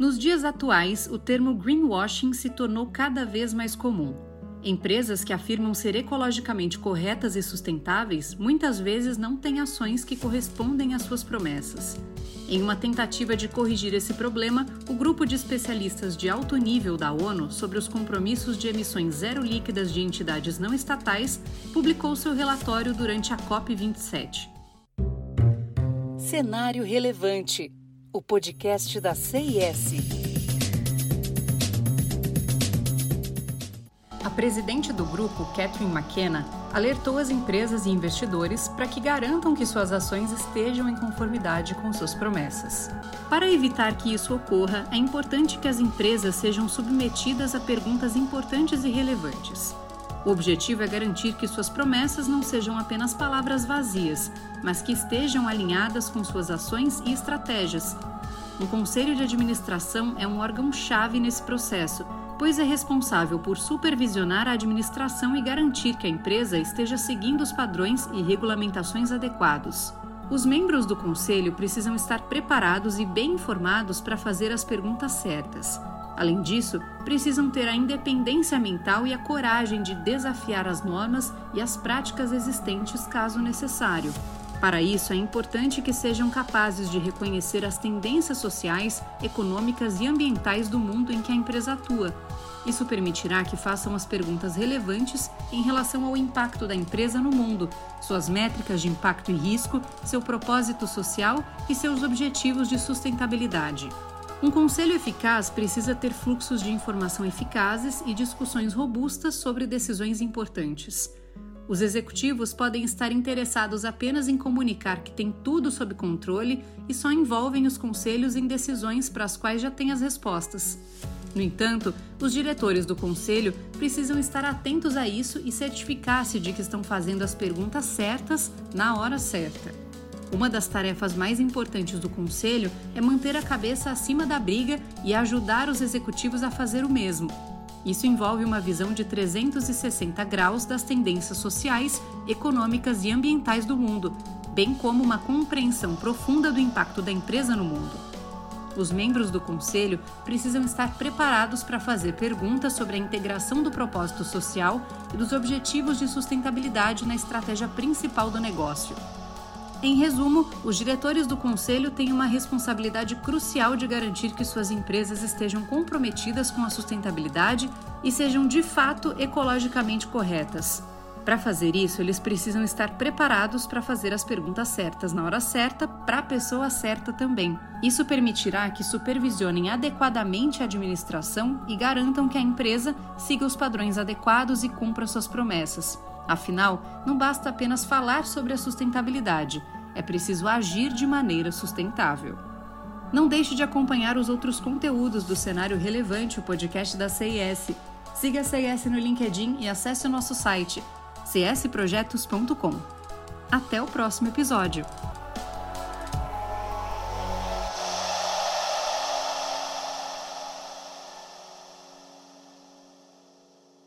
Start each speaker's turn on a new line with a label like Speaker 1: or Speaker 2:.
Speaker 1: Nos dias atuais, o termo greenwashing se tornou cada vez mais comum. Empresas que afirmam ser ecologicamente corretas e sustentáveis muitas vezes não têm ações que correspondem às suas promessas. Em uma tentativa de corrigir esse problema, o grupo de especialistas de alto nível da ONU sobre os compromissos de emissões zero líquidas de entidades não estatais publicou seu relatório durante a COP27.
Speaker 2: Cenário Relevante o podcast da CIS.
Speaker 1: A presidente do grupo, Catherine McKenna, alertou as empresas e investidores para que garantam que suas ações estejam em conformidade com suas promessas. Para evitar que isso ocorra, é importante que as empresas sejam submetidas a perguntas importantes e relevantes. O objetivo é garantir que suas promessas não sejam apenas palavras vazias, mas que estejam alinhadas com suas ações e estratégias. O Conselho de Administração é um órgão-chave nesse processo pois é responsável por supervisionar a administração e garantir que a empresa esteja seguindo os padrões e regulamentações adequados. Os membros do conselho precisam estar preparados e bem informados para fazer as perguntas certas. Além disso, precisam ter a independência mental e a coragem de desafiar as normas e as práticas existentes caso necessário. Para isso, é importante que sejam capazes de reconhecer as tendências sociais, econômicas e ambientais do mundo em que a empresa atua isso permitirá que façam as perguntas relevantes em relação ao impacto da empresa no mundo, suas métricas de impacto e risco, seu propósito social e seus objetivos de sustentabilidade. Um conselho eficaz precisa ter fluxos de informação eficazes e discussões robustas sobre decisões importantes. Os executivos podem estar interessados apenas em comunicar que têm tudo sob controle e só envolvem os conselhos em decisões para as quais já têm as respostas. No entanto, os diretores do conselho precisam estar atentos a isso e certificar-se de que estão fazendo as perguntas certas na hora certa. Uma das tarefas mais importantes do conselho é manter a cabeça acima da briga e ajudar os executivos a fazer o mesmo. Isso envolve uma visão de 360 graus das tendências sociais, econômicas e ambientais do mundo, bem como uma compreensão profunda do impacto da empresa no mundo. Os membros do conselho precisam estar preparados para fazer perguntas sobre a integração do propósito social e dos objetivos de sustentabilidade na estratégia principal do negócio. Em resumo, os diretores do conselho têm uma responsabilidade crucial de garantir que suas empresas estejam comprometidas com a sustentabilidade e sejam de fato ecologicamente corretas. Para fazer isso, eles precisam estar preparados para fazer as perguntas certas na hora certa, para a pessoa certa também. Isso permitirá que supervisionem adequadamente a administração e garantam que a empresa siga os padrões adequados e cumpra suas promessas. Afinal, não basta apenas falar sobre a sustentabilidade, é preciso agir de maneira sustentável. Não deixe de acompanhar os outros conteúdos do Cenário Relevante, o podcast da CIS. Siga a CIS no LinkedIn e acesse o nosso site csprojetos.com. Até o próximo episódio!